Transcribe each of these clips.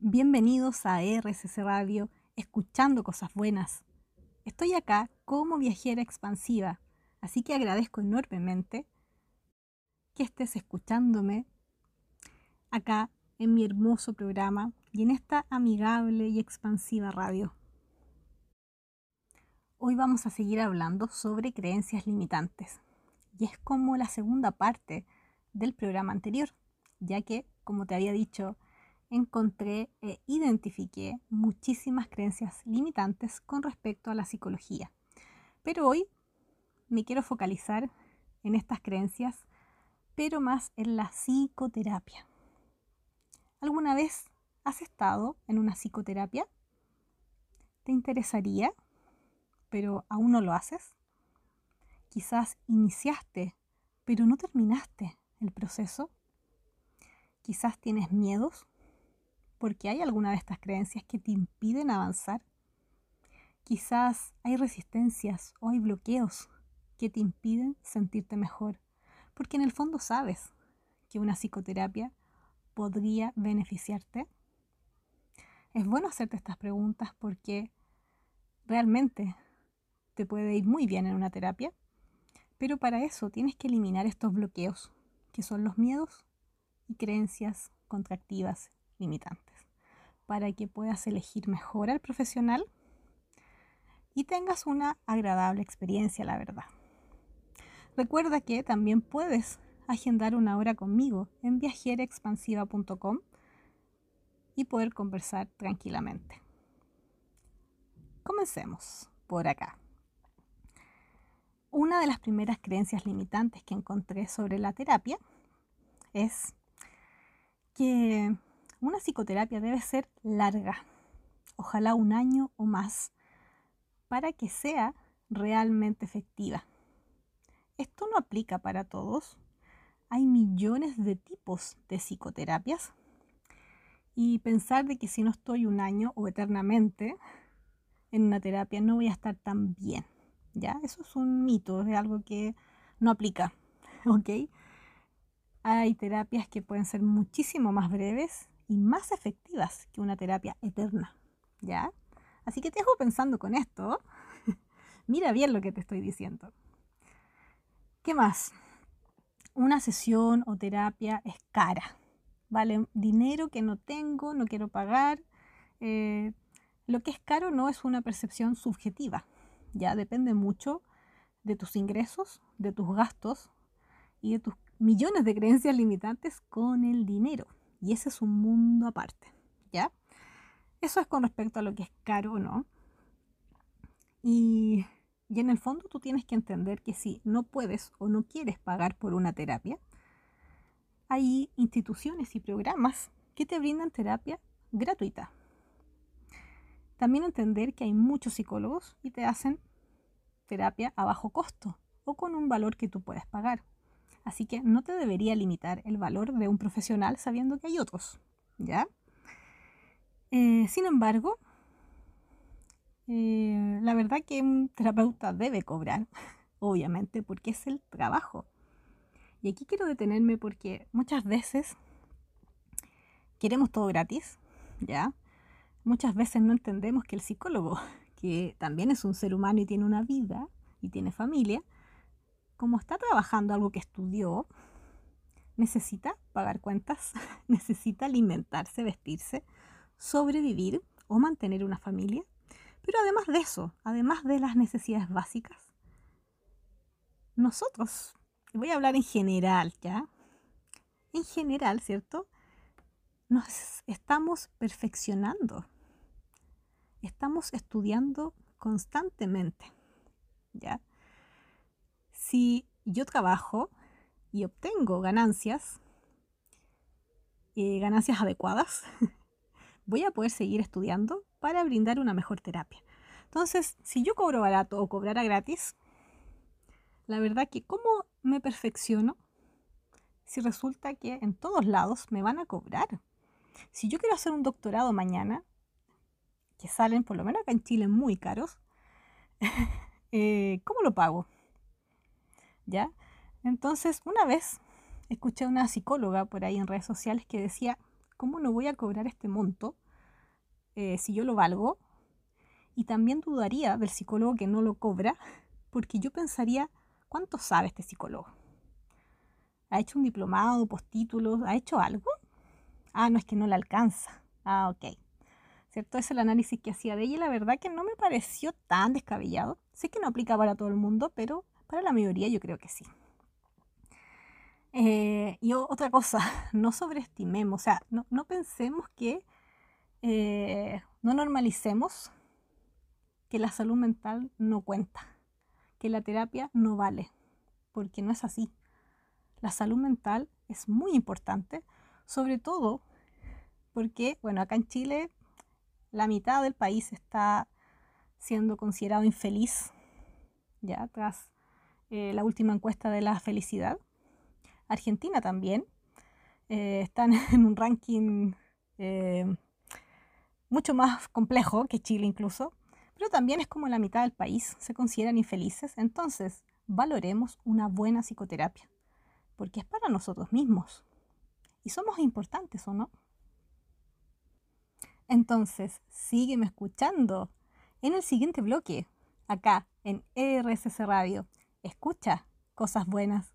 Bienvenidos a RSC Radio, escuchando cosas buenas. Estoy acá como viajera expansiva, así que agradezco enormemente que estés escuchándome acá en mi hermoso programa y en esta amigable y expansiva radio. Hoy vamos a seguir hablando sobre creencias limitantes y es como la segunda parte del programa anterior, ya que, como te había dicho, encontré e identifiqué muchísimas creencias limitantes con respecto a la psicología. Pero hoy me quiero focalizar en estas creencias, pero más en la psicoterapia. ¿Alguna vez has estado en una psicoterapia? ¿Te interesaría, pero aún no lo haces? Quizás iniciaste, pero no terminaste el proceso. Quizás tienes miedos porque hay alguna de estas creencias que te impiden avanzar. Quizás hay resistencias o hay bloqueos que te impiden sentirte mejor, porque en el fondo sabes que una psicoterapia podría beneficiarte. Es bueno hacerte estas preguntas porque realmente te puede ir muy bien en una terapia, pero para eso tienes que eliminar estos bloqueos, que son los miedos y creencias contractivas limitantes para que puedas elegir mejor al profesional y tengas una agradable experiencia, la verdad. Recuerda que también puedes agendar una hora conmigo en viajerexpansiva.com y poder conversar tranquilamente. Comencemos por acá. Una de las primeras creencias limitantes que encontré sobre la terapia es que una psicoterapia debe ser larga, ojalá un año o más, para que sea realmente efectiva. Esto no aplica para todos. Hay millones de tipos de psicoterapias y pensar de que si no estoy un año o eternamente en una terapia no voy a estar tan bien. ¿Ya? Eso es un mito, es algo que no aplica. ¿Ok? Hay terapias que pueden ser muchísimo más breves y más efectivas que una terapia eterna. ¿Ya? Así que te dejo pensando con esto. Mira bien lo que te estoy diciendo. ¿Qué más? Una sesión o terapia es cara. Vale dinero que no tengo, no quiero pagar. Eh, lo que es caro no es una percepción subjetiva. Ya depende mucho de tus ingresos, de tus gastos y de tus millones de creencias limitantes con el dinero. Y ese es un mundo aparte, ¿ya? Eso es con respecto a lo que es caro o no. Y, y en el fondo tú tienes que entender que si no puedes o no quieres pagar por una terapia, hay instituciones y programas que te brindan terapia gratuita. También entender que hay muchos psicólogos y te hacen terapia a bajo costo o con un valor que tú puedes pagar. Así que no te debería limitar el valor de un profesional sabiendo que hay otros, ¿ya? Eh, sin embargo, eh, la verdad que un terapeuta debe cobrar, obviamente, porque es el trabajo. Y aquí quiero detenerme porque muchas veces queremos todo gratis, ¿ya? Muchas veces no entendemos que el psicólogo, que también es un ser humano y tiene una vida y tiene familia, como está trabajando algo que estudió, necesita pagar cuentas, necesita alimentarse, vestirse, sobrevivir o mantener una familia. Pero además de eso, además de las necesidades básicas, nosotros, voy a hablar en general, ¿ya? En general, ¿cierto? Nos estamos perfeccionando. Estamos estudiando constantemente, ¿ya? Si yo trabajo y obtengo ganancias, eh, ganancias adecuadas, voy a poder seguir estudiando para brindar una mejor terapia. Entonces, si yo cobro barato o cobrara gratis, la verdad que ¿cómo me perfecciono si resulta que en todos lados me van a cobrar? Si yo quiero hacer un doctorado mañana, que salen por lo menos acá en Chile muy caros, eh, ¿cómo lo pago? ¿Ya? Entonces, una vez escuché a una psicóloga por ahí en redes sociales que decía, ¿cómo no voy a cobrar este monto eh, si yo lo valgo y también dudaría del psicólogo que no lo cobra porque yo pensaría, ¿cuánto sabe este psicólogo? ¿Ha hecho un diplomado, postítulos? ¿Ha hecho algo? Ah, no es que no le alcanza. Ah, ok. ¿Cierto? Es el análisis que hacía de ella y la verdad que no me pareció tan descabellado. Sé que no aplica para todo el mundo, pero para la mayoría yo creo que sí. Eh, y otra cosa, no sobreestimemos, o sea, no, pensemos que eh, no normalicemos que la salud mental no cuenta, que la terapia no vale, porque no es así. La salud mental es muy importante, sobre todo porque, bueno, acá en Chile la mitad del país está siendo considerado infeliz, ya tras eh, la última encuesta de la felicidad. Argentina también eh, están en un ranking eh, mucho más complejo que Chile incluso, pero también es como la mitad del país se consideran infelices. Entonces, valoremos una buena psicoterapia, porque es para nosotros mismos. Y somos importantes, ¿o no? Entonces, sígueme escuchando en el siguiente bloque, acá en RSS Radio. Escucha cosas buenas.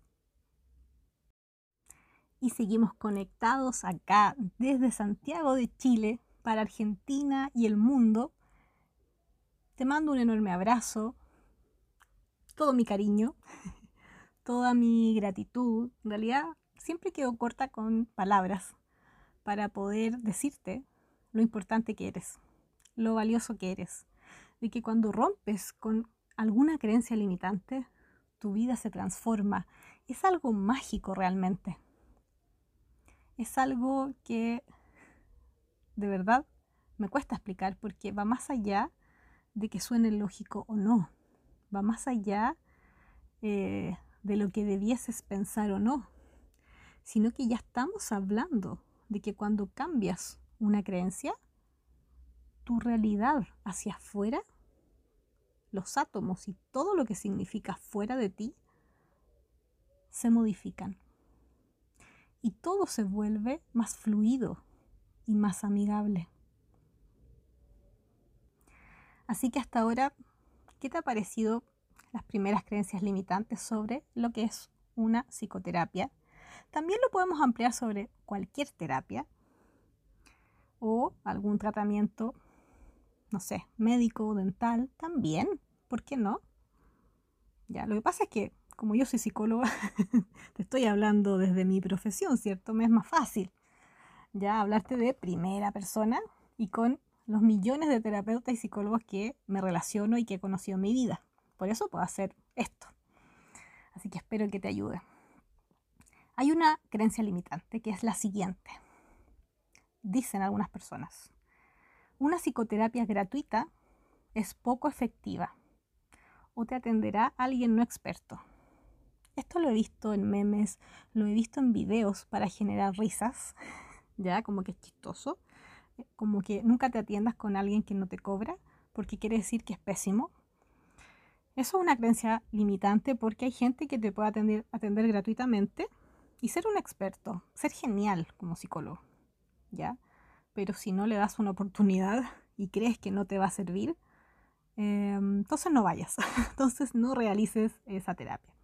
Y seguimos conectados acá desde Santiago de Chile para Argentina y el mundo. Te mando un enorme abrazo, todo mi cariño, toda mi gratitud. En realidad siempre quedo corta con palabras para poder decirte lo importante que eres, lo valioso que eres, de que cuando rompes con alguna creencia limitante, tu vida se transforma. Es algo mágico realmente. Es algo que de verdad me cuesta explicar porque va más allá de que suene lógico o no. Va más allá eh, de lo que debieses pensar o no. Sino que ya estamos hablando de que cuando cambias una creencia, tu realidad hacia afuera, los átomos y todo lo que significa fuera de ti, se modifican. Y todo se vuelve más fluido y más amigable. Así que hasta ahora, ¿qué te ha parecido las primeras creencias limitantes sobre lo que es una psicoterapia? También lo podemos ampliar sobre cualquier terapia o algún tratamiento, no sé, médico dental, también, ¿por qué no? Ya, lo que pasa es que como yo soy psicóloga, te estoy hablando desde mi profesión, ¿cierto? Me es más fácil ya hablarte de primera persona y con los millones de terapeutas y psicólogos que me relaciono y que he conocido en mi vida. Por eso puedo hacer esto. Así que espero que te ayude. Hay una creencia limitante que es la siguiente. Dicen algunas personas, una psicoterapia gratuita es poco efectiva o te atenderá alguien no experto. Esto lo he visto en memes, lo he visto en videos para generar risas, ya como que es chistoso, como que nunca te atiendas con alguien que no te cobra, porque quiere decir que es pésimo. Eso es una creencia limitante porque hay gente que te puede atender, atender gratuitamente y ser un experto, ser genial como psicólogo, ¿ya? Pero si no le das una oportunidad y crees que no te va a servir, em, entonces no vayas, entonces no realices esa terapia.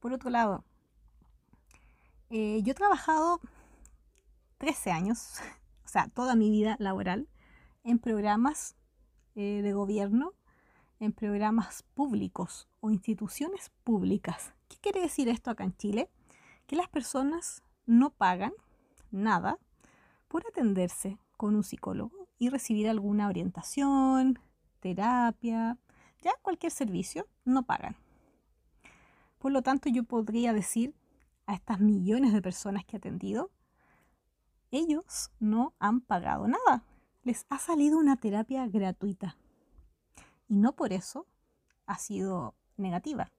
Por otro lado, eh, yo he trabajado 13 años, o sea, toda mi vida laboral, en programas eh, de gobierno, en programas públicos o instituciones públicas. ¿Qué quiere decir esto acá en Chile? Que las personas no pagan nada por atenderse con un psicólogo y recibir alguna orientación, terapia, ya cualquier servicio, no pagan. Por lo tanto, yo podría decir a estas millones de personas que he atendido ellos no han pagado nada. Les ha salido una terapia gratuita. Y no por eso ha sido negativa.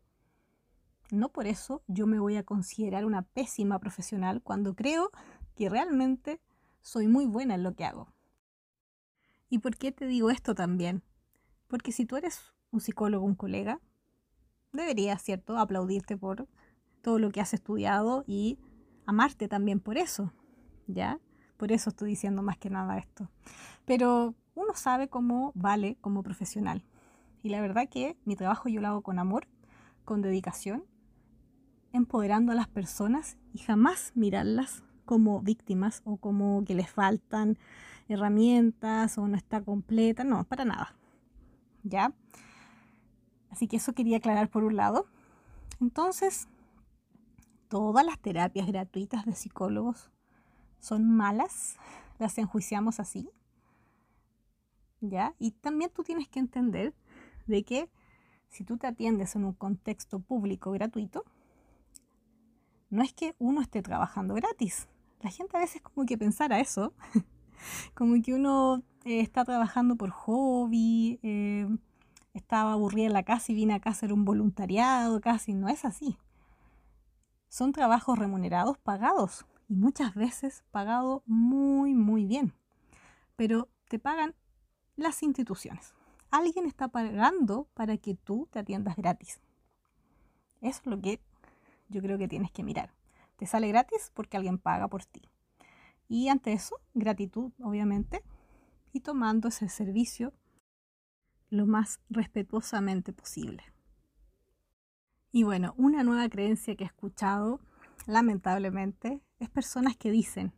No por eso yo me voy a considerar una pésima profesional cuando creo que realmente soy muy buena en lo que hago. ¿Y por qué te digo esto también? Porque si tú eres un psicólogo, un colega, deberías, ¿cierto?, aplaudirte por todo lo que has estudiado y amarte también por eso. ¿ya? Por eso estoy diciendo más que nada esto. Pero uno sabe cómo vale como profesional. Y la verdad que mi trabajo yo lo hago con amor, con dedicación, empoderando a las personas y jamás mirarlas como víctimas o como que les faltan herramientas o no está completa, no, para nada. ¿Ya? Así que eso quería aclarar por un lado. Entonces, todas las terapias gratuitas de psicólogos son malas, las enjuiciamos así. ¿Ya? Y también tú tienes que entender de que si tú te atiendes en un contexto público gratuito, no es que uno esté trabajando gratis. La gente a veces como que pensara eso, como que uno eh, está trabajando por hobby, eh, estaba aburrida en la casa y vine acá a hacer un voluntariado, casi no es así. Son trabajos remunerados, pagados, y muchas veces pagados muy, muy bien. Pero te pagan las instituciones. Alguien está pagando para que tú te atiendas gratis. Eso es lo que yo creo que tienes que mirar. Te sale gratis porque alguien paga por ti. Y ante eso, gratitud, obviamente, y tomando ese servicio lo más respetuosamente posible. Y bueno, una nueva creencia que he escuchado, lamentablemente, es personas que dicen,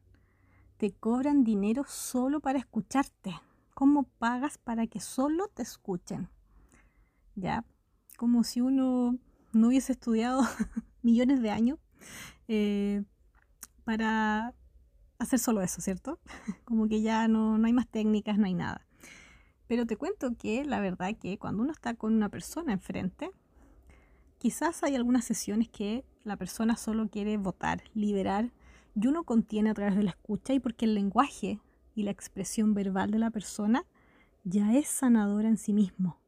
te cobran dinero solo para escucharte. ¿Cómo pagas para que solo te escuchen? Ya, como si uno no hubiese estudiado millones de años eh, para hacer solo eso, ¿cierto? Como que ya no, no hay más técnicas, no hay nada. Pero te cuento que la verdad que cuando uno está con una persona enfrente, quizás hay algunas sesiones que la persona solo quiere votar, liberar, y uno contiene a través de la escucha y porque el lenguaje y la expresión verbal de la persona ya es sanadora en sí mismo.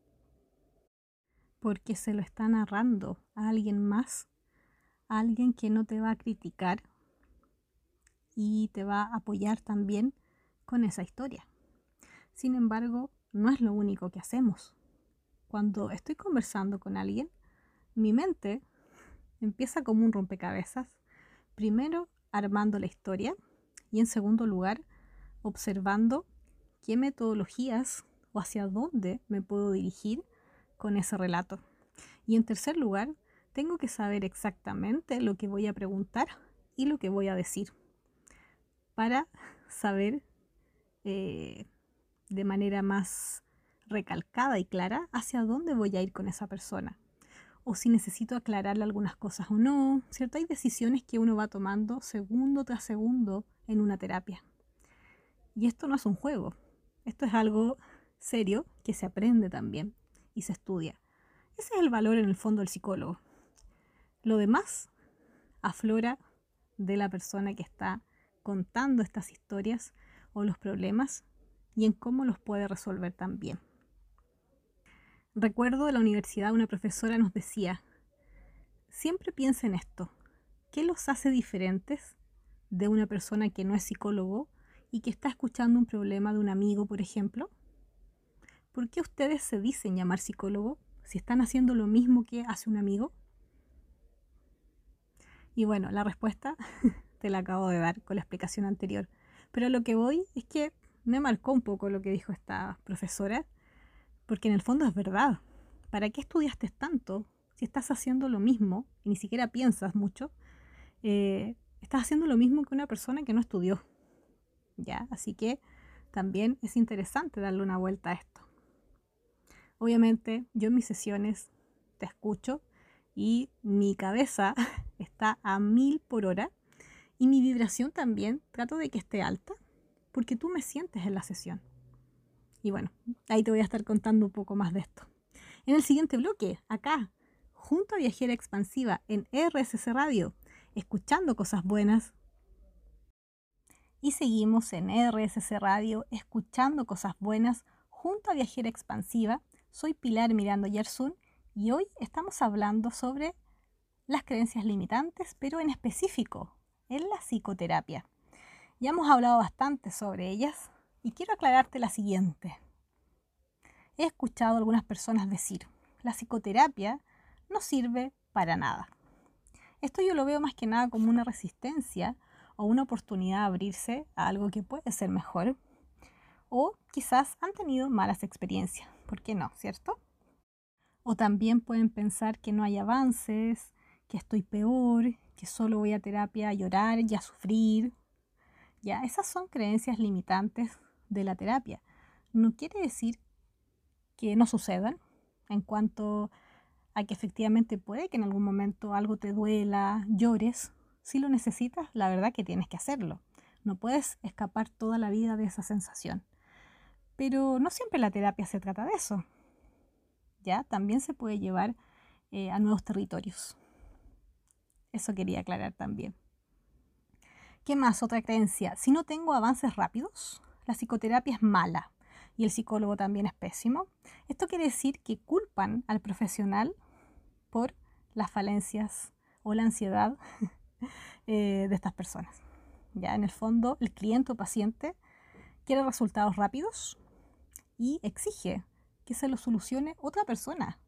Porque se lo está narrando a alguien más, alguien que no te va a criticar y te va a apoyar también con esa historia. Sin embargo, no es lo único que hacemos. Cuando estoy conversando con alguien, mi mente empieza como un rompecabezas, primero armando la historia y en segundo lugar observando qué metodologías o hacia dónde me puedo dirigir con ese relato. Y en tercer lugar, tengo que saber exactamente lo que voy a preguntar y lo que voy a decir para saber eh, de manera más recalcada y clara hacia dónde voy a ir con esa persona. O si necesito aclararle algunas cosas o no, ¿cierto? Hay decisiones que uno va tomando segundo tras segundo en una terapia. Y esto no es un juego, esto es algo serio que se aprende también y se estudia. Ese es el valor en el fondo del psicólogo. Lo demás aflora de la persona que está contando estas historias o los problemas y en cómo los puede resolver también. Recuerdo de la universidad una profesora nos decía, siempre piensa en esto, ¿qué los hace diferentes de una persona que no es psicólogo y que está escuchando un problema de un amigo, por ejemplo? ¿Por qué ustedes se dicen llamar psicólogo si están haciendo lo mismo que hace un amigo? Y bueno, la respuesta te la acabo de dar con la explicación anterior. Pero lo que voy es que me marcó un poco lo que dijo esta profesora, porque en el fondo es verdad. ¿Para qué estudiaste tanto si estás haciendo lo mismo y ni siquiera piensas mucho? Eh, estás haciendo lo mismo que una persona que no estudió. ¿Ya? Así que también es interesante darle una vuelta a esto. Obviamente, yo en mis sesiones te escucho y mi cabeza está a mil por hora y mi vibración también trato de que esté alta porque tú me sientes en la sesión. Y bueno, ahí te voy a estar contando un poco más de esto. En el siguiente bloque, acá, junto a Viajera Expansiva en RSC Radio, escuchando cosas buenas. Y seguimos en RSC Radio, escuchando cosas buenas, junto a Viajera Expansiva. Soy Pilar Mirando Yersun y hoy estamos hablando sobre las creencias limitantes, pero en específico en la psicoterapia. Ya hemos hablado bastante sobre ellas y quiero aclararte la siguiente. He escuchado a algunas personas decir, la psicoterapia no sirve para nada. Esto yo lo veo más que nada como una resistencia o una oportunidad de abrirse a algo que puede ser mejor. O quizás han tenido malas experiencias. ¿Por qué no? ¿Cierto? O también pueden pensar que no hay avances, que estoy peor, que solo voy a terapia a llorar y a sufrir. Ya, esas son creencias limitantes de la terapia. No quiere decir que no sucedan en cuanto a que efectivamente puede que en algún momento algo te duela, llores. Si lo necesitas, la verdad que tienes que hacerlo. No puedes escapar toda la vida de esa sensación. Pero no siempre la terapia se trata de eso. Ya, también se puede llevar eh, a nuevos territorios. Eso quería aclarar también. ¿Qué más? Otra creencia. Si no tengo avances rápidos, la psicoterapia es mala y el psicólogo también es pésimo. Esto quiere decir que culpan al profesional por las falencias o la ansiedad eh, de estas personas. Ya en el fondo, el cliente o paciente quiere resultados rápidos y exige que se lo solucione otra persona.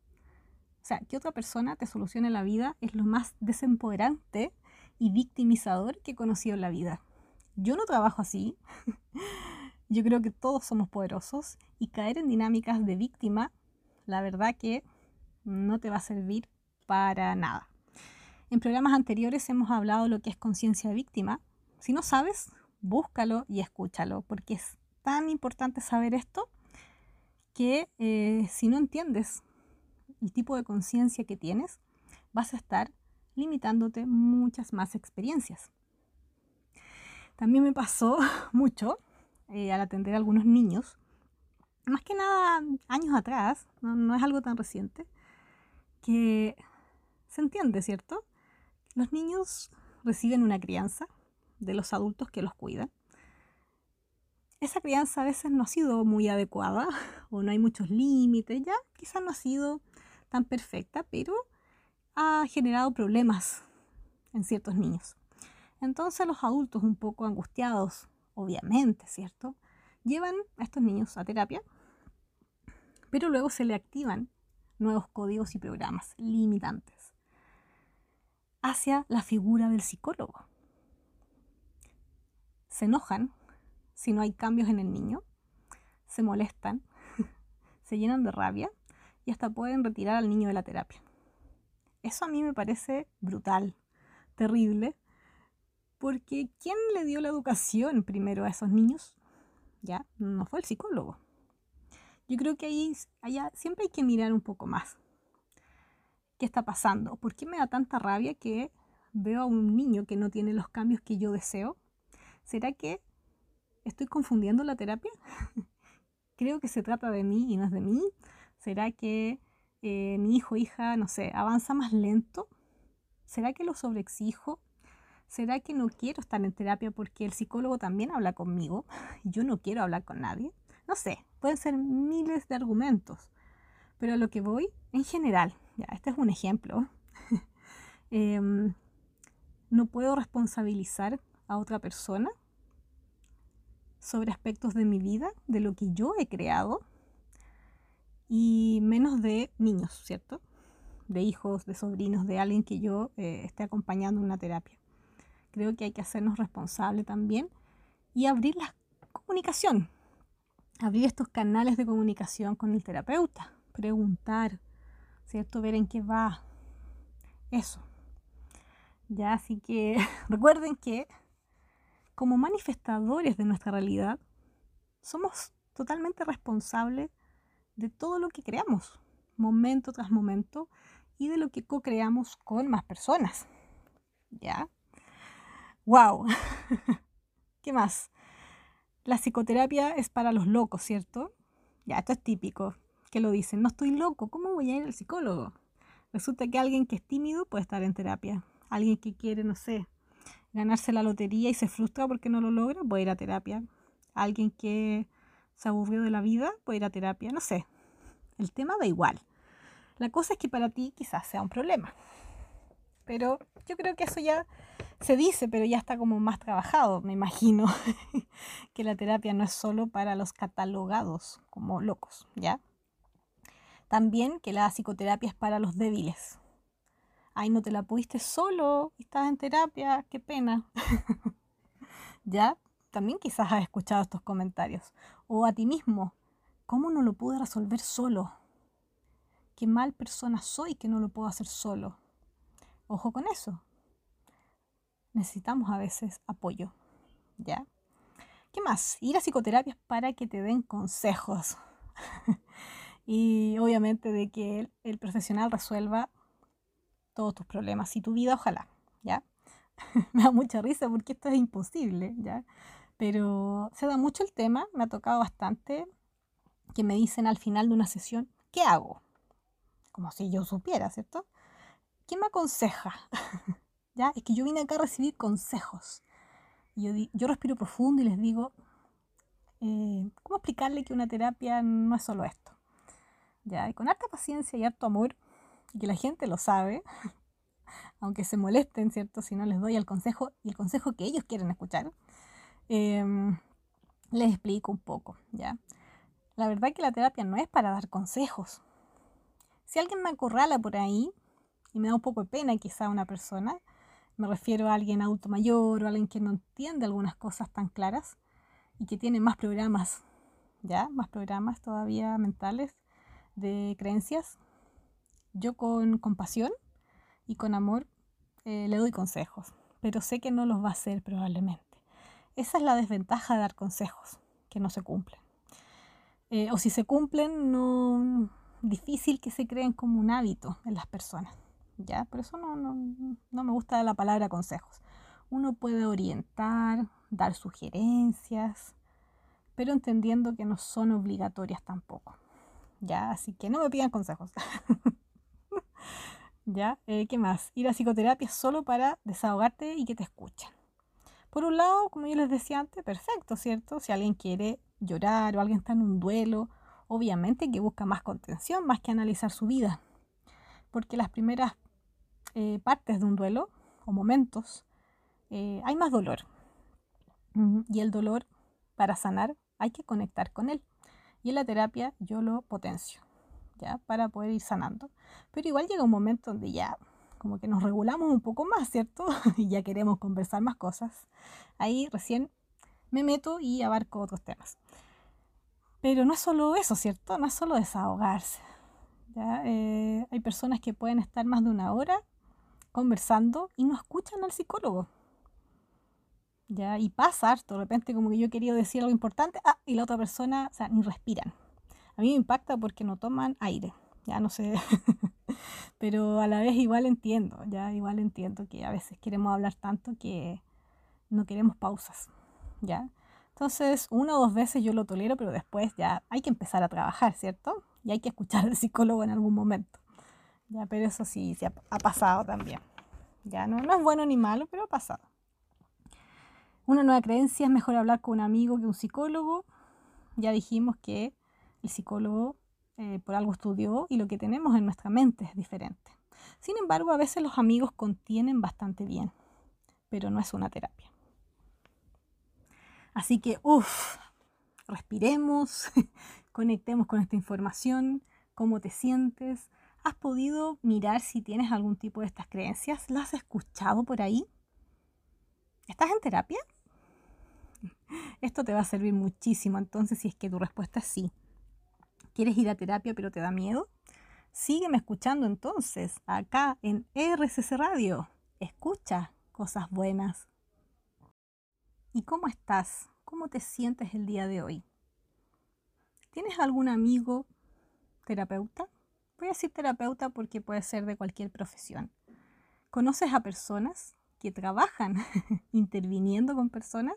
O sea, que otra persona te solucione la vida es lo más desempoderante y victimizador que he conocido en la vida. Yo no trabajo así. Yo creo que todos somos poderosos y caer en dinámicas de víctima, la verdad que no te va a servir para nada. En programas anteriores hemos hablado lo que es conciencia víctima. Si no sabes, búscalo y escúchalo, porque es tan importante saber esto que eh, si no entiendes tipo de conciencia que tienes, vas a estar limitándote muchas más experiencias. También me pasó mucho eh, al atender a algunos niños, más que nada años atrás, no, es algo tan reciente, que se entiende, ¿cierto? Los niños reciben una crianza de los adultos que los cuidan. Esa crianza a veces no ha sido muy adecuada o no hay muchos límites, ya quizás no ha sido tan perfecta, pero ha generado problemas en ciertos niños. Entonces los adultos un poco angustiados, obviamente, ¿cierto? Llevan a estos niños a terapia, pero luego se le activan nuevos códigos y programas limitantes hacia la figura del psicólogo. Se enojan si no hay cambios en el niño, se molestan, se llenan de rabia y hasta pueden retirar al niño de la terapia. Eso a mí me parece brutal, terrible, porque ¿quién le dio la educación primero a esos niños? Ya, no fue el psicólogo. Yo creo que ahí allá, siempre hay que mirar un poco más. ¿Qué está pasando? ¿Por qué me da tanta rabia que veo a un niño que no tiene los cambios que yo deseo? ¿Será que estoy confundiendo la terapia? creo que se trata de mí y no es de mí. ¿Será que eh, mi hijo o hija, no sé, avanza más lento? ¿Será que lo sobreexijo? ¿Será que no quiero estar en terapia porque el psicólogo también habla conmigo y yo no quiero hablar con nadie? No sé, pueden ser miles de argumentos, pero a lo que voy, en general, ya, este es un ejemplo, em, no puedo responsabilizar a otra persona sobre aspectos de mi vida, de lo que yo he creado, y menos de niños, ¿cierto? De hijos, de sobrinos, de alguien que yo eh, esté acompañando en una terapia. Creo que hay que hacernos responsables también y abrir la comunicación, abrir estos canales de comunicación con el terapeuta, preguntar, ¿cierto? Ver en qué va. Eso. Ya, así que recuerden que como manifestadores de nuestra realidad, somos totalmente responsables de todo lo que creamos, momento tras momento, y de lo que co-creamos con más personas. ¿Ya? ¡Wow! ¿Qué más? La psicoterapia es para los locos, ¿cierto? Ya, esto es típico, que lo dicen, no estoy loco, ¿cómo voy a ir al psicólogo? Resulta que alguien que es tímido puede estar en terapia. Alguien que quiere, no sé, ganarse la lotería y se frustra porque no lo logra, puede ir a terapia. Alguien que se aburrió de la vida, puede ir a terapia, no sé. El tema da igual. La cosa es que para ti quizás sea un problema. Pero yo creo que eso ya se dice, pero ya está como más trabajado, me imagino, que la terapia no es solo para los catalogados como locos, ¿ya? También que la psicoterapia es para los débiles. Ay, no te la pudiste solo, estás en terapia, qué pena. ¿Ya? También quizás has escuchado estos comentarios. O a ti mismo, ¿cómo no lo pude resolver solo? Qué mal persona soy que no lo puedo hacer solo. Ojo con eso. Necesitamos a veces apoyo. ¿Ya? ¿Qué más? Ir a psicoterapias para que te den consejos. y obviamente de que el, profesional resuelva todos tus problemas y tu vida, ojalá, ¿ya? me da mucha risa porque esto es imposible, ¿ya? Pero se da mucho el tema, me ha tocado bastante que me dicen al final de una sesión, ¿qué hago? Como si yo supiera, ¿cierto? ¿Quién me aconseja? ¿Ya? Es que yo vine acá a recibir consejos. Y yo, respiro profundo y les digo, eh, ¿cómo explicarle que una terapia no es solo esto? ¿Ya? Y con harta paciencia y harto amor, y que la gente lo sabe, aunque se molesten, ¿cierto? Si no les doy el consejo y el consejo que ellos quieren escuchar, em, les explico un poco, ¿ya? La verdad que la terapia no es para dar consejos. Si alguien me acorrala por ahí y me da un poco de pena quizá una persona, me refiero a alguien adulto mayor o alguien que no entiende algunas cosas tan claras y que tiene más programas, ya, más programas todavía mentales de creencias. Yo con compasión y con amor eh, le doy consejos, pero sé que no los va a hacer probablemente. Esa es la desventaja de dar consejos, que no se cumplen. Eh, o si se cumplen, no difícil que se creen como un hábito en las personas. ¿ya? Por eso no, no, me gusta la palabra consejos. Uno puede orientar, dar sugerencias, pero entendiendo que no son obligatorias tampoco. ¿Ya? Así que no me pidan consejos. ¿Ya? Eh, ¿Qué más? Ir a psicoterapia solo para desahogarte y que te escuchen. Por un lado, como yo les decía antes, perfecto, ¿cierto? Si alguien quiere llorar o alguien está en un duelo, obviamente que busca más contención, más que analizar su vida. Porque las primeras eh, partes de un duelo o momentos, eh, hay más dolor. Y el dolor, para sanar, hay que conectar con él. Y en la terapia yo lo potencio, ¿ya? Para poder ir sanando. Pero igual llega un momento donde ya como que nos regulamos un poco más, ¿cierto? y ya queremos conversar más cosas. Ahí recién me meto y abarco otros temas. Pero no es solo eso, ¿cierto? No es solo desahogarse. ¿ya? Eh, hay personas que pueden estar más de una hora conversando y no escuchan al psicólogo. ¿Ya? Y pasa harto, de repente como que yo quería decir algo importante, ah, y la otra persona, o sea, ni respiran. A mí me impacta porque no toman aire, ya no sé, pero a la vez igual entiendo, ya igual entiendo que a veces queremos hablar tanto que no queremos pausas, ¿ya? Entonces, una o dos veces yo lo tolero, pero después ya hay que empezar a trabajar, ¿cierto? Y hay que escuchar al psicólogo en algún momento. Ya, pero eso sí, se ha, pasado también. Ya no, no es bueno ni malo, pero ha pasado. Una nueva creencia es mejor hablar con un amigo que un psicólogo. Ya dijimos que el psicólogo eh, por algo estudió y lo que tenemos en nuestra mente es diferente. Sin embargo, a veces los amigos contienen bastante bien, pero no es una terapia. Así que, uff, respiremos, conectemos con esta información, cómo te sientes, ¿Has podido mirar si tienes algún tipo de estas creencias? ¿Las has escuchado por ahí? ¿Estás en terapia? Esto te va a servir muchísimo entonces si es que tu respuesta es sí. ¿Quieres ir a terapia pero te da miedo? Sígueme escuchando entonces acá en RCC Radio. Escucha cosas buenas. ¿Y cómo estás? ¿Cómo te sientes el día de hoy? ¿Tienes algún amigo terapeuta? Voy a decir terapeuta porque puede ser de cualquier profesión. ¿Conoces a personas que trabajan interviniendo con personas?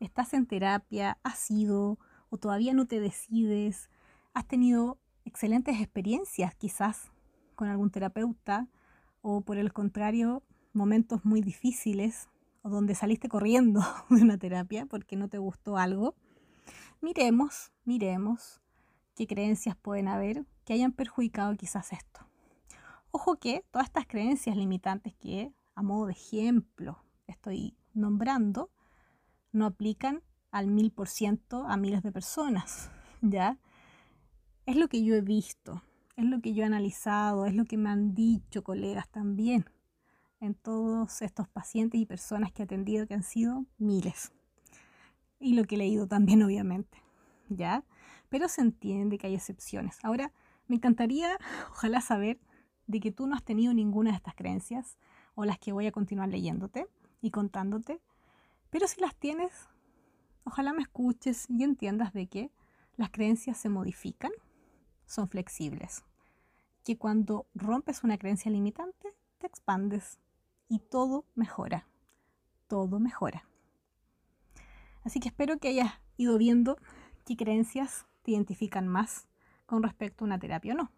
¿Estás en terapia? ¿Has ido o todavía no te decides? ¿Has tenido excelentes experiencias quizás con algún terapeuta? ¿O por el contrario, momentos muy difíciles o donde saliste corriendo de una terapia porque no te gustó algo? Miremos, miremos qué creencias pueden haber que hayan perjudicado quizás esto. Ojo que todas estas creencias limitantes que a modo de ejemplo estoy nombrando no aplican al mil por ciento a miles de personas, ¿ya? Es lo que yo he visto, es lo que yo he analizado, es lo que me han dicho colegas también. en todos estos pacientes y personas que he atendido, que han sido miles. Y lo que he leído también, obviamente. ¿Ya? Pero se entiende que hay excepciones. Ahora, me encantaría, ojalá saber de que tú no has tenido ninguna de estas creencias o las que voy a continuar leyéndote y contándote. Pero si las tienes, ojalá me escuches y entiendas de que las creencias se modifican, son flexibles. Que cuando rompes una creencia limitante, te expandes y todo mejora. Todo mejora. Así que espero que hayas ido viendo qué creencias te identifican más con respecto a una terapia o no.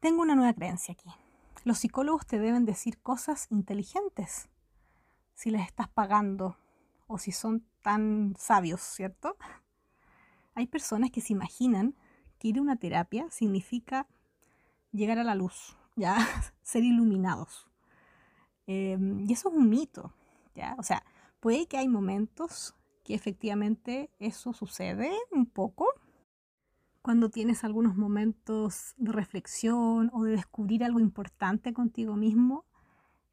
Tengo una nueva creencia aquí. Los psicólogos te deben decir cosas inteligentes si les estás pagando o si son tan sabios, ¿cierto? Hay personas que se imaginan ir a una terapia significa llegar a la luz, ya ser iluminados. Em, y eso es un mito, ¿ya? O sea, puede que hay momentos que efectivamente eso sucede un poco, cuando tienes algunos momentos de reflexión o de descubrir algo importante contigo mismo,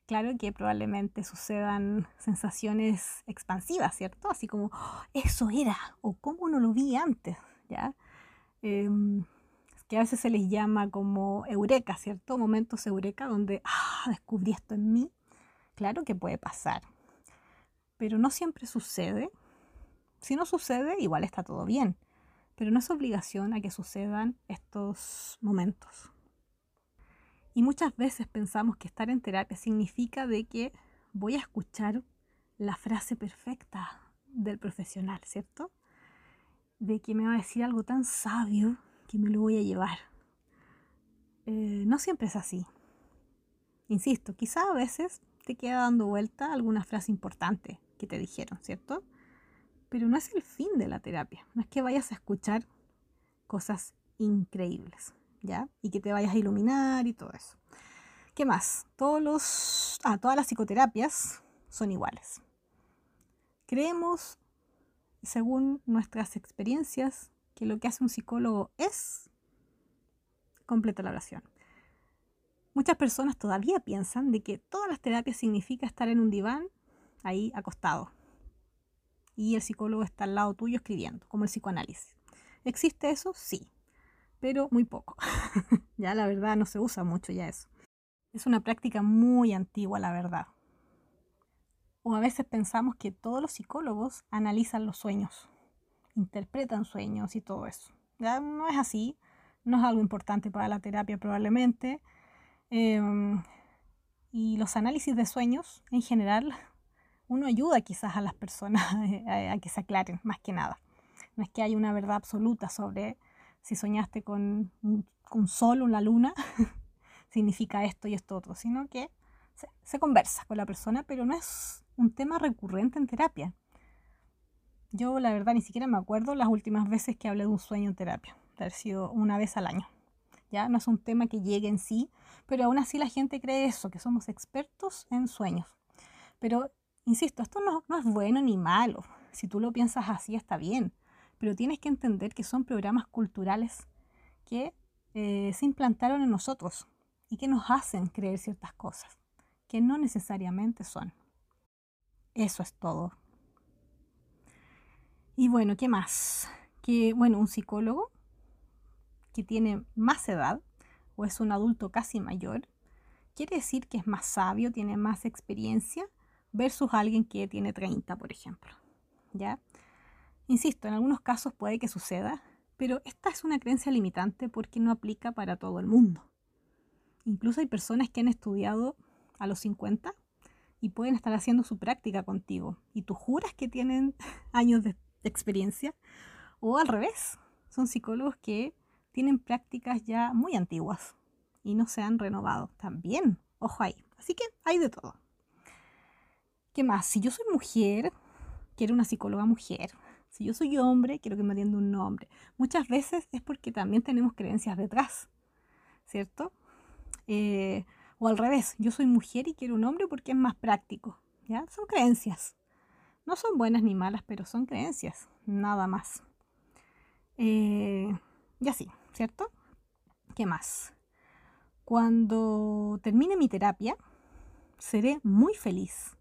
claro que probablemente sucedan sensaciones expansivas, ¿cierto? Así como, oh, eso era, o cómo no lo vi antes, ¿ya? Em, que a veces se les llama como eureka, ¿cierto? Momentos eureka donde, ah, descubrí esto en mí. Claro que puede pasar, pero no siempre sucede. Si no sucede, igual está todo bien pero no es obligación a que sucedan estos momentos. Y muchas veces pensamos que estar en terapia significa de que voy a escuchar la frase perfecta del profesional, ¿cierto? De que me va a decir algo tan sabio que me lo voy a llevar. Eh, no siempre es así. Insisto, quizá a veces te queda dando vuelta alguna frase importante que te dijeron, ¿cierto? Pero no es el fin de la terapia. No es que vayas a escuchar cosas increíbles, ¿ya? Y que te vayas a iluminar y todo eso. ¿Qué más? Todos los, ah, todas las psicoterapias son iguales. Creemos, según nuestras experiencias, que lo que hace un psicólogo es completa la oración. Muchas personas todavía piensan de que todas las terapias significa estar en un diván ahí acostado, y el psicólogo está al lado tuyo escribiendo, como el psicoanálisis. ¿Existe eso? Sí, pero muy poco. ya la verdad no se usa mucho ya eso. Es una práctica muy antigua, la verdad. O a veces pensamos que todos los psicólogos analizan los sueños, interpretan sueños y todo eso. Ya no es así, no es algo importante para la terapia probablemente. Em, y los análisis de sueños en general uno ayuda quizás a las personas a, que se aclaren, más que nada. No es que haya una verdad absoluta sobre si soñaste con un, sol o una luna, significa esto y esto otro, sino que se, conversa con la persona, pero no es un tema recurrente en terapia. Yo la verdad ni siquiera me acuerdo las últimas veces que hablé de un sueño en terapia, de haber sido una vez al año. Ya no es un tema que llegue en sí, pero aún así la gente cree eso, que somos expertos en sueños. Pero Insisto, esto no, es bueno ni malo. Si tú lo piensas así, está bien. Pero tienes que entender que son programas culturales que eh, se implantaron en nosotros y que nos hacen creer ciertas cosas que no necesariamente son. Eso es todo. Y bueno, ¿qué más? Que, bueno, un psicólogo que tiene más edad o es un adulto casi mayor, quiere decir que es más sabio, tiene más experiencia versus alguien que tiene 30, por ejemplo. ¿Ya? Insisto, en algunos casos puede que suceda, pero esta es una creencia limitante porque no aplica para todo el mundo. Incluso hay personas que han estudiado a los 50 y pueden estar haciendo su práctica contigo y tú juras que tienen años de experiencia o al revés, son psicólogos que tienen prácticas ya muy antiguas y no se han renovado. También, ojo ahí. Así que hay de todo. ¿Qué más? Si yo soy mujer, quiero una psicóloga mujer. Si yo soy hombre, quiero que me atienda un hombre. Muchas veces es porque también tenemos creencias detrás, ¿cierto? Eh, o al revés, yo soy mujer y quiero un hombre porque es más práctico. ¿ya? Son creencias. No son buenas ni malas, pero son creencias, nada más. Eh, y así, ¿cierto? ¿Qué más? Cuando termine mi terapia, seré muy feliz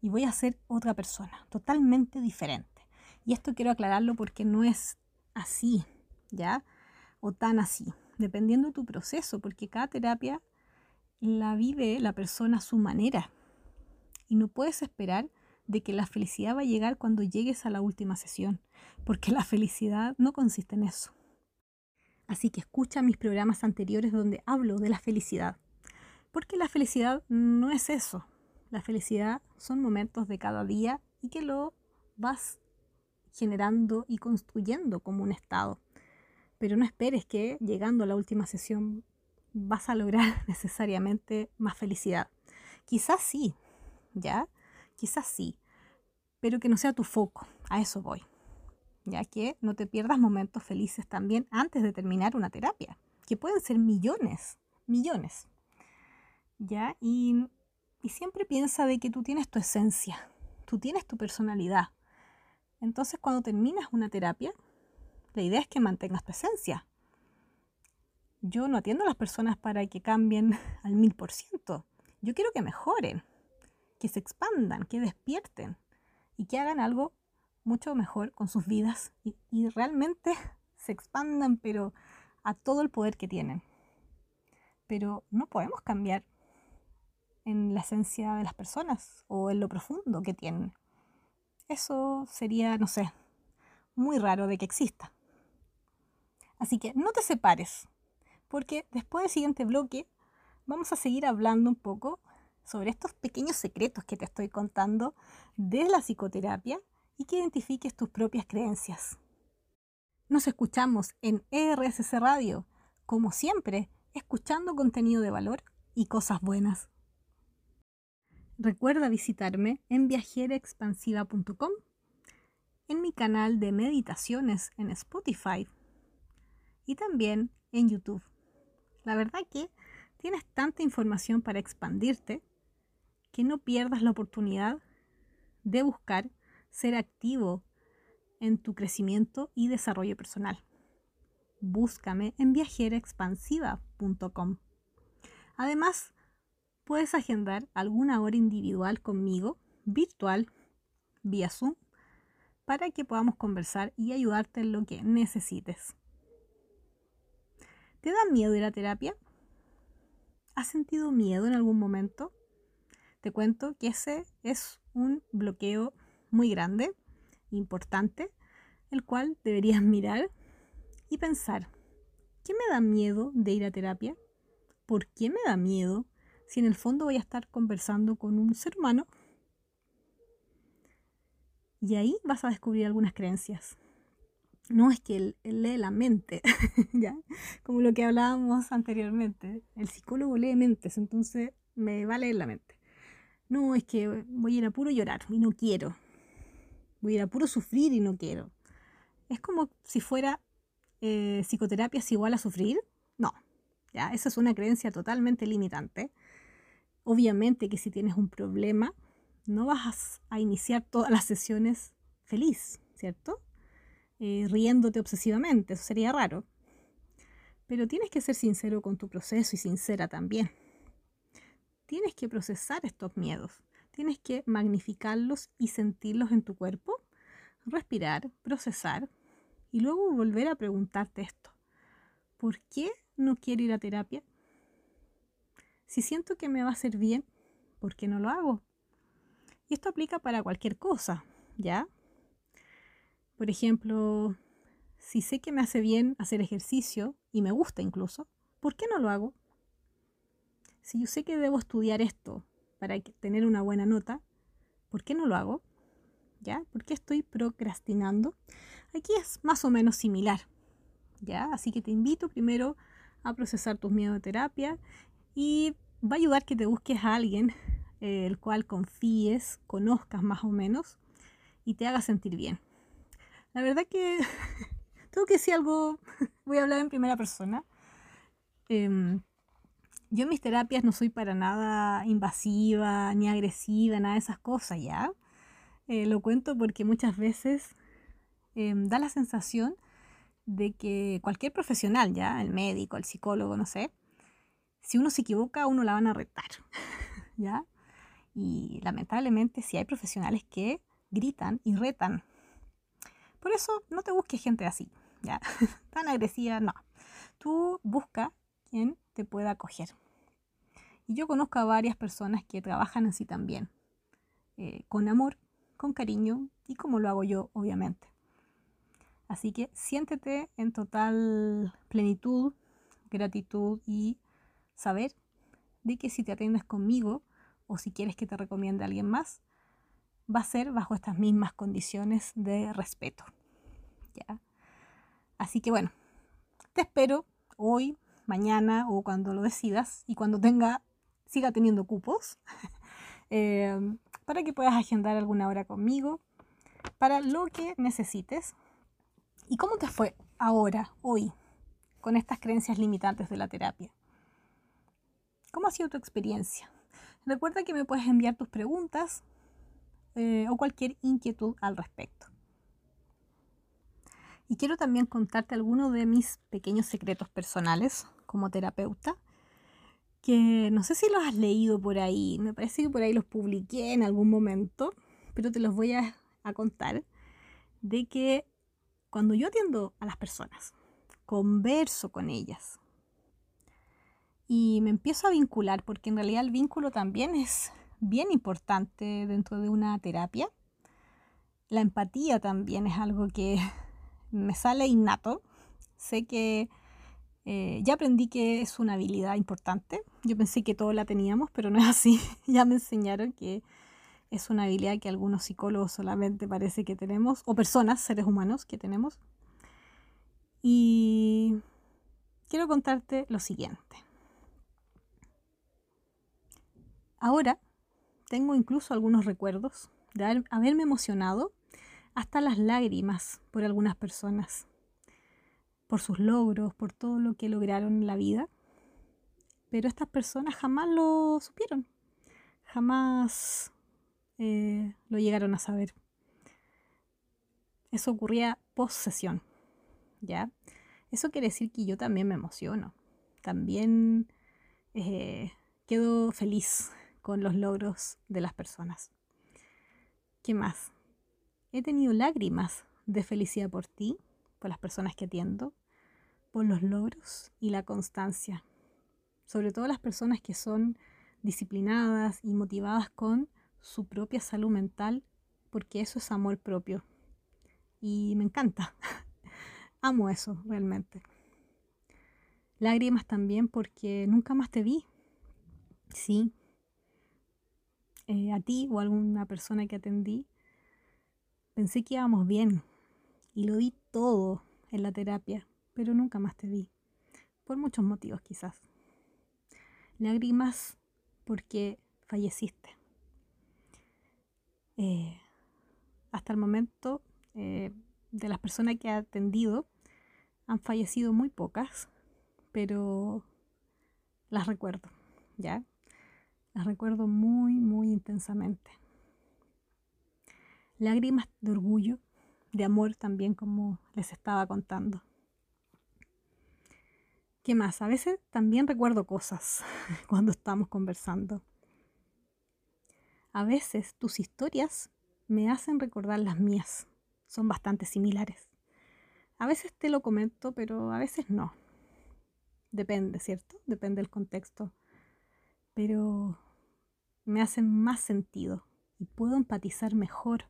y voy a ser otra persona, totalmente diferente. Y esto quiero aclararlo porque no es así, ¿ya? O tan así, dependiendo de tu proceso, porque cada terapia la vive la persona a su manera. Y no puedes esperar de que la felicidad va a llegar cuando llegues a la última sesión, porque la felicidad no consiste en eso. Así que escucha mis programas anteriores donde hablo de la felicidad, porque la felicidad no es eso. La felicidad son momentos de cada día y que lo vas generando y construyendo como un estado. Pero no esperes que llegando a la última sesión vas a lograr necesariamente más felicidad. Quizás sí, ¿ya? Quizás sí, pero que no sea tu foco, a eso voy. Ya que no te pierdas momentos felices también antes de terminar una terapia, que pueden ser millones, millones. ¿Ya? Y, y siempre piensa de que tú tienes tu esencia, tú tienes tu personalidad. Entonces cuando terminas una terapia, la idea es que mantengas tu esencia. Yo no atiendo a las personas para que cambien al mil por ciento. Yo quiero que mejoren, que se expandan, que despierten y que hagan algo mucho mejor con sus vidas y, realmente se expandan, pero a todo el poder que tienen. Pero no podemos cambiar en la esencia de las personas o en lo profundo que tienen. Eso sería, no sé, muy raro de que exista. Así que no te separes, porque después del siguiente bloque vamos a seguir hablando un poco sobre estos pequeños secretos que te estoy contando de la psicoterapia y que identifiques tus propias creencias. Nos escuchamos en ERSC Radio, como siempre, escuchando contenido de valor y cosas buenas. Recuerda visitarme en viajeraexpansiva.com, en mi canal de meditaciones en Spotify y también en YouTube. La verdad que tienes tanta información para expandirte que no pierdas la oportunidad de buscar ser activo en tu crecimiento y desarrollo personal. Búscame en viajeraexpansiva.com. Además, puedes agendar alguna hora individual conmigo, virtual, vía Zoom, para que podamos conversar y ayudarte en lo que necesites. ¿Te da miedo ir a terapia? ¿Has sentido miedo en algún momento? te cuento que ese es un bloqueo muy grande, importante, el cual deberías mirar y pensar, ¿qué me da miedo de ir a terapia? ¿Por qué me da miedo si en el fondo voy a estar conversando con un ser humano? Y ahí vas a descubrir algunas creencias. No es que él, lee la mente, ¿ya? Como lo que hablábamos anteriormente. El psicólogo lee mentes, entonces me va a leer la mente no, es que voy a ir a llorar y no quiero. Voy a ir a sufrir y no quiero. Es como si fuera eh, psicoterapia es igual a sufrir. No, ya, esa es una creencia totalmente limitante. Obviamente que si tienes un problema, no vas a iniciar todas las sesiones feliz, ¿cierto? Eh, riéndote obsesivamente, eso sería raro. Pero tienes que ser sincero con tu proceso y sincera también tienes que procesar estos miedos, tienes que magnificarlos y sentirlos en tu cuerpo, respirar, procesar y luego volver a preguntarte esto. ¿Por qué no quiero ir a terapia? Si siento que me va a hacer bien, ¿por qué no lo hago? Y esto aplica para cualquier cosa, ¿ya? Por ejemplo, si sé que me hace bien hacer ejercicio y me gusta incluso, ¿por qué no lo hago? si yo sé que debo estudiar esto para tener una buena nota, ¿por qué no lo hago? ¿Ya? ¿Por qué estoy procrastinando? Aquí es más o menos similar. ¿Ya? Así que te invito primero a procesar tus miedos de terapia y va a ayudar que te busques a alguien eh, el cual confíes, conozcas más o menos y te haga sentir bien. La verdad que tengo que decir algo, voy a hablar en primera persona. Em, yo en mis terapias no soy para nada invasiva ni agresiva, nada de esas cosas, ¿ya? Eh, lo cuento porque muchas veces em, da la sensación de que cualquier profesional, ya, el médico, el psicólogo, no sé, si uno se equivoca, uno la van a retar, ¿ya? Y lamentablemente si hay profesionales que gritan y retan. Por eso no te busques gente así, ¿ya? Tan agresiva, no. Tú busca quien te pueda acoger. Y yo conozco a varias personas que trabajan así también, eh, con amor, con cariño y como lo hago yo, obviamente. Así que siéntete en total plenitud, gratitud y saber de que si te atiendes conmigo o si quieres que te recomiende a alguien más, va a ser bajo estas mismas condiciones de respeto. ¿ya? Así que bueno, te espero hoy, mañana o cuando lo decidas y cuando tenga, siga teniendo cupos, eh, para que puedas agendar alguna hora conmigo para lo que necesites. ¿Y cómo te fue ahora, hoy, con estas creencias limitantes de la terapia? ¿Cómo ha sido tu experiencia? Recuerda que me puedes enviar tus preguntas eh, o cualquier inquietud al respecto. Y quiero también contarte algunos de mis pequeños secretos personales como terapeuta, que no sé si los has leído por ahí, me parece que por ahí los publiqué en algún momento, pero te los voy a, a contar, de que cuando yo atiendo a las personas, converso con ellas, y me empiezo a vincular, porque en realidad el vínculo también es bien importante dentro de una terapia. La empatía también es algo que me sale innato. Sé que eh, ya aprendí que es una habilidad importante. Yo pensé que todos la teníamos, pero no es así. ya me enseñaron que es una habilidad que algunos psicólogos solamente parece que tenemos, o personas, seres humanos que tenemos. Y quiero contarte lo siguiente. Ahora tengo incluso algunos recuerdos de haberme emocionado hasta las lágrimas por algunas personas, por sus logros, por todo lo que lograron en la vida. Pero estas personas jamás lo supieron, jamás eh, lo llegaron a saber. Eso ocurría post sesión, ¿ya? Eso quiere decir que yo también me emociono, también eh, quedo feliz con los logros de las personas. ¿Qué más? He tenido lágrimas de felicidad por ti, por las personas que atiendo, por los logros y la constancia. Sobre todo las personas que son disciplinadas y motivadas con su propia salud mental, porque eso es amor propio. Y me encanta. Amo eso realmente. Lágrimas también porque nunca más te vi. Sí, eh, a ti o a alguna persona que atendí, pensé que íbamos bien y lo di todo en la terapia, pero nunca más te vi, por muchos motivos quizás. Lágrimas porque falleciste. Eh, hasta el momento, eh, de las personas que he atendido, han fallecido muy pocas, pero las recuerdo, ¿ya? Las recuerdo muy, muy intensamente. Lágrimas de orgullo, de amor también, como les estaba contando. ¿Qué más? A veces también recuerdo cosas cuando estamos conversando. A veces tus historias me hacen recordar las mías. Son bastante similares. A veces te lo comento, pero a veces no. Depende, ¿cierto? Depende del contexto. Pero me hacen más sentido y puedo empatizar mejor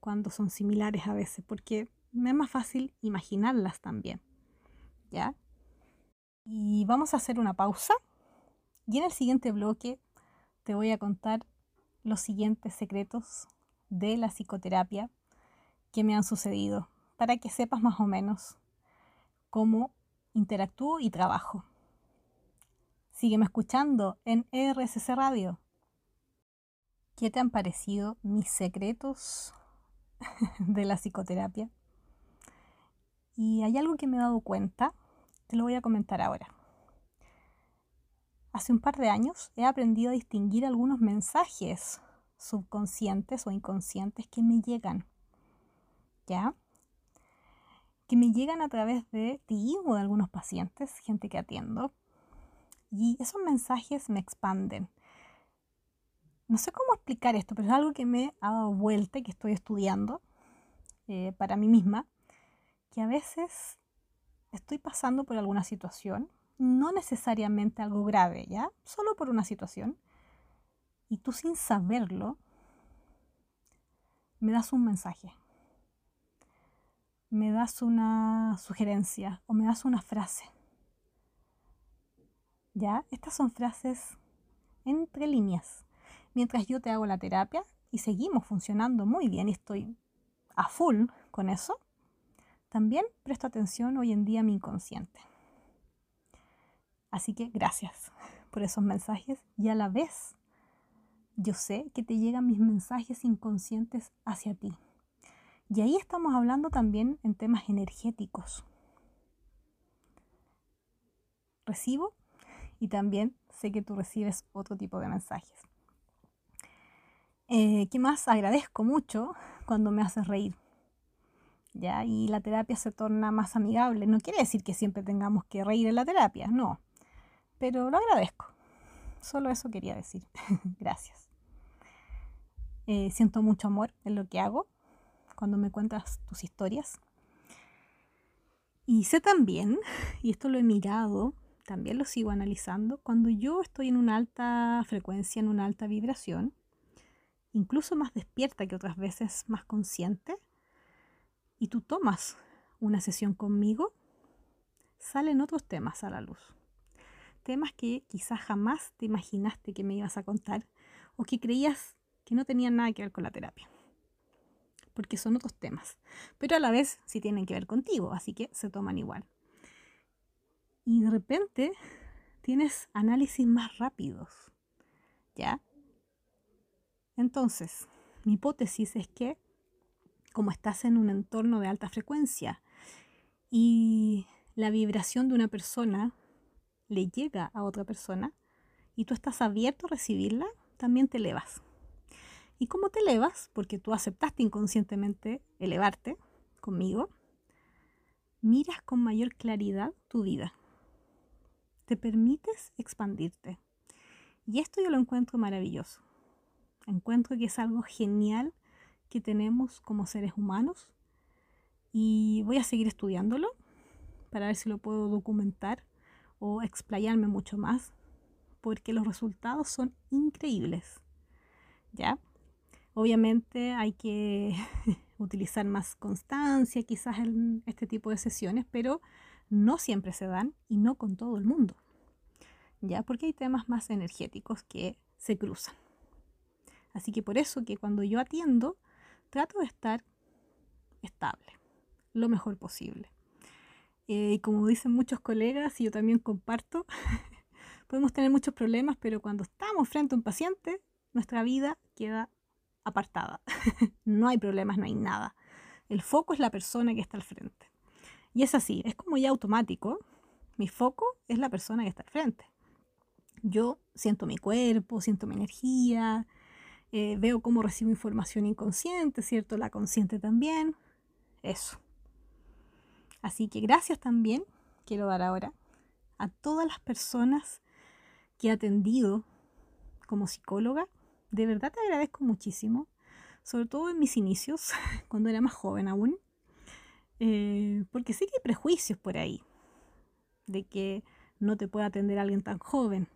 cuando son similares a veces, porque me es más fácil imaginarlas también. ¿Ya? Y vamos a hacer una pausa y en el siguiente bloque te voy a contar los siguientes secretos de la psicoterapia que me han sucedido para que sepas más o menos cómo interactúo y trabajo. Sígueme escuchando en RSC Radio ¿Qué te han parecido mis secretos de la psicoterapia? Y hay algo que me he dado cuenta, te lo voy a comentar ahora. Hace un par de años he aprendido a distinguir algunos mensajes subconscientes o inconscientes que me llegan. ¿Ya? Que me llegan a través de ti o de algunos pacientes, gente que atiendo. Y esos mensajes me expanden. No sé cómo explicar esto, pero es algo que me ha dado vuelta y que estoy estudiando eh, para mí misma, que a veces estoy pasando por alguna situación, no necesariamente algo grave, ¿ya? Solo por una situación, y tú sin saberlo, me das un mensaje, me das una sugerencia o me das una frase. ¿Ya? Estas son frases entre líneas. Mientras yo te hago la terapia y seguimos funcionando muy bien y estoy a full con eso, también presto atención hoy en día a mi inconsciente. Así que gracias por esos mensajes y a la vez yo sé que te llegan mis mensajes inconscientes hacia ti. Y ahí estamos hablando también en temas energéticos. Recibo y también sé que tú recibes otro tipo de mensajes. Eh, ¿Qué más? Agradezco mucho cuando me haces reír. ¿ya? Y la terapia se torna más amigable. No quiere decir que siempre tengamos que reír en la terapia, no. Pero lo agradezco. Solo eso quería decir. Gracias. Eh, siento mucho amor en lo que hago cuando me cuentas tus historias. Y sé también, y esto lo he mirado, también lo sigo analizando, cuando yo estoy en una alta frecuencia, en una alta vibración, incluso más despierta que otras veces, más consciente, y tú tomas una sesión conmigo, salen otros temas a la luz. Temas que quizás jamás te imaginaste que me ibas a contar o que creías que no tenían nada que ver con la terapia. Porque son otros temas. Pero a la vez sí tienen que ver contigo, así que se toman igual. Y de repente tienes análisis más rápidos. ¿Ya? Entonces, mi hipótesis es que como estás en un entorno de alta frecuencia y la vibración de una persona le llega a otra persona y tú estás abierto a recibirla, también te elevas. ¿Y cómo te elevas? Porque tú aceptaste inconscientemente elevarte conmigo. Miras con mayor claridad tu vida. Te permites expandirte. Y esto yo lo encuentro maravilloso. Encuentro que es algo genial que tenemos como seres humanos y voy a seguir estudiándolo para ver si lo puedo documentar o explayarme mucho más porque los resultados son increíbles. ¿Ya? Obviamente hay que utilizar más constancia quizás en este tipo de sesiones, pero no siempre se dan y no con todo el mundo. ¿Ya? Porque hay temas más energéticos que se cruzan. Así que por eso que cuando yo atiendo, trato de estar estable, lo mejor posible. Eh, y como dicen muchos colegas, y yo también comparto, podemos tener muchos problemas, pero cuando estamos frente a un paciente, nuestra vida queda apartada. no hay problemas, no hay nada. El foco es la persona que está al frente. Y es así, es como ya automático. Mi foco es la persona que está al frente. Yo siento mi cuerpo, siento mi energía, eh, veo cómo recibo información inconsciente, ¿cierto? La consciente también. Eso. Así que gracias también, quiero dar ahora, a todas las personas que he atendido como psicóloga. De verdad te agradezco muchísimo, sobre todo en mis inicios, cuando era más joven aún, eh, porque sé que hay prejuicios por ahí, de que no te puede atender alguien tan joven.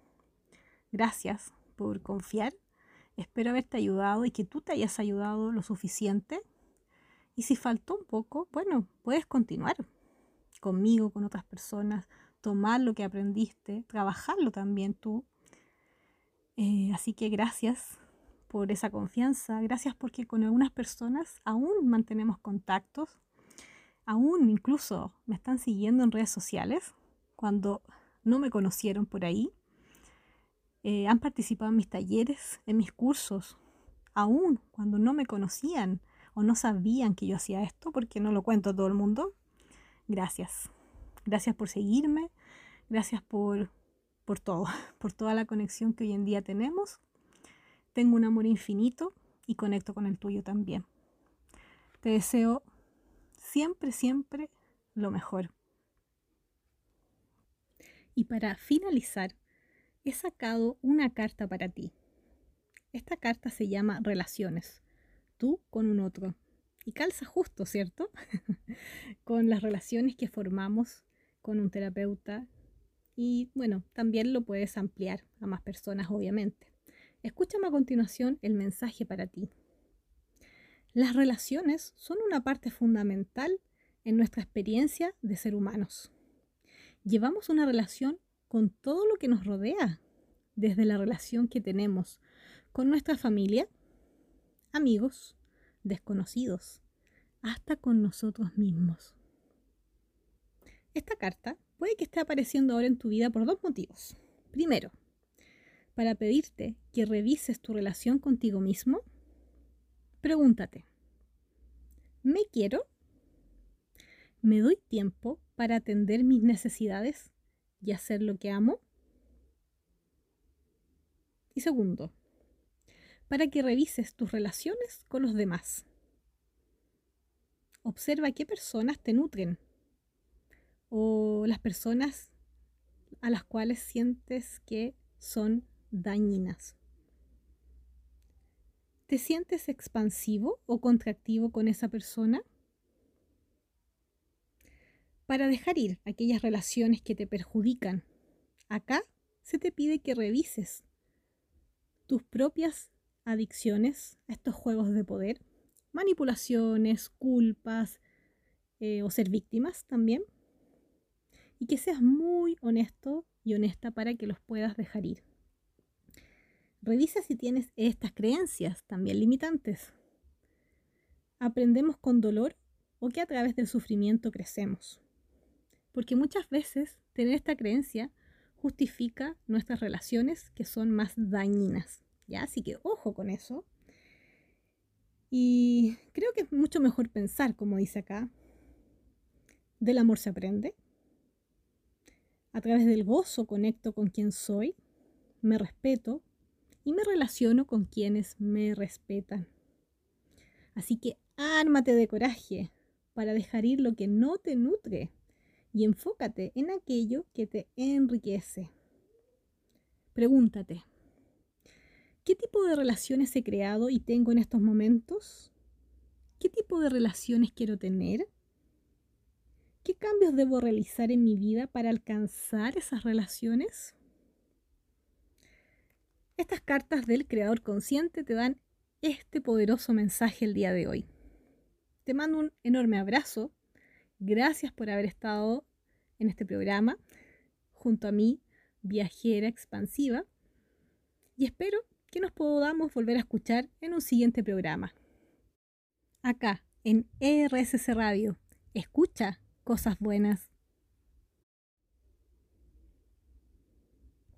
Gracias por confiar Espero haberte ayudado y que tú te hayas ayudado lo suficiente. Y si faltó un poco, bueno, puedes continuar conmigo, con otras personas, tomar lo que aprendiste, trabajarlo también tú. Eh, así que gracias por esa confianza, gracias porque con algunas personas aún mantenemos contactos, aún incluso me están siguiendo en redes sociales cuando no me conocieron por ahí eh, han participado en mis talleres, en mis cursos, aún cuando no me conocían o no sabían que yo hacía esto, porque no lo cuento a todo el mundo. Gracias. Gracias por seguirme, gracias por, por todo, por toda la conexión que hoy en día tenemos. Tengo un amor infinito y conecto con el tuyo también. Te deseo siempre, siempre lo mejor. Y para finalizar, he sacado una carta para ti. Esta carta se llama Relaciones, tú con un otro. Y calza justo, ¿cierto? con las relaciones que formamos con un terapeuta. Y bueno, también lo puedes ampliar a más personas, obviamente. Escúchame a continuación el mensaje para ti. Las relaciones son una parte fundamental en nuestra experiencia de ser humanos. Llevamos una relación con todo lo que nos rodea, desde la relación que tenemos con nuestra familia, amigos, desconocidos, hasta con nosotros mismos. Esta carta puede que esté apareciendo ahora en tu vida por dos motivos. Primero, para pedirte que revises tu relación contigo mismo, pregúntate, ¿me quiero? ¿Me doy tiempo para atender mis necesidades y hacer lo que amo? Y segundo, para que revises tus relaciones con los demás. Observa qué personas te nutren o las personas a las cuales sientes que son dañinas. ¿Te sientes expansivo o contractivo con esa persona? Para dejar ir aquellas relaciones que te perjudican, acá se te pide que revises tus propias adicciones a estos juegos de poder, manipulaciones, culpas eh, o ser víctimas también, y que seas muy honesto y honesta para que los puedas dejar ir. Revisa si tienes estas creencias también limitantes. ¿Aprendemos con dolor o que a través del sufrimiento crecemos? Porque muchas veces tener esta creencia justifica nuestras relaciones que son más dañinas. ¿ya? Así que ojo con eso. Y creo que es mucho mejor pensar, como dice acá, del amor se aprende. A través del gozo conecto con quien soy, me respeto y me relaciono con quienes me respetan. Así que ármate de coraje para dejar ir lo que no te nutre y enfócate en aquello que te enriquece. Pregúntate, ¿qué tipo de relaciones he creado y tengo en estos momentos? ¿Qué tipo de relaciones quiero tener? ¿Qué cambios debo realizar en mi vida para alcanzar esas relaciones? Estas cartas del Creador Consciente te dan este poderoso mensaje el día de hoy. Te mando un enorme abrazo Gracias por haber estado en este programa junto a mí, viajera expansiva, y espero que nos podamos volver a escuchar en un siguiente programa. Acá, en ERSC Radio, escucha cosas buenas.